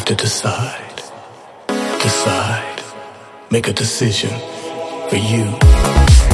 have to decide. Decide. Make a decision for you.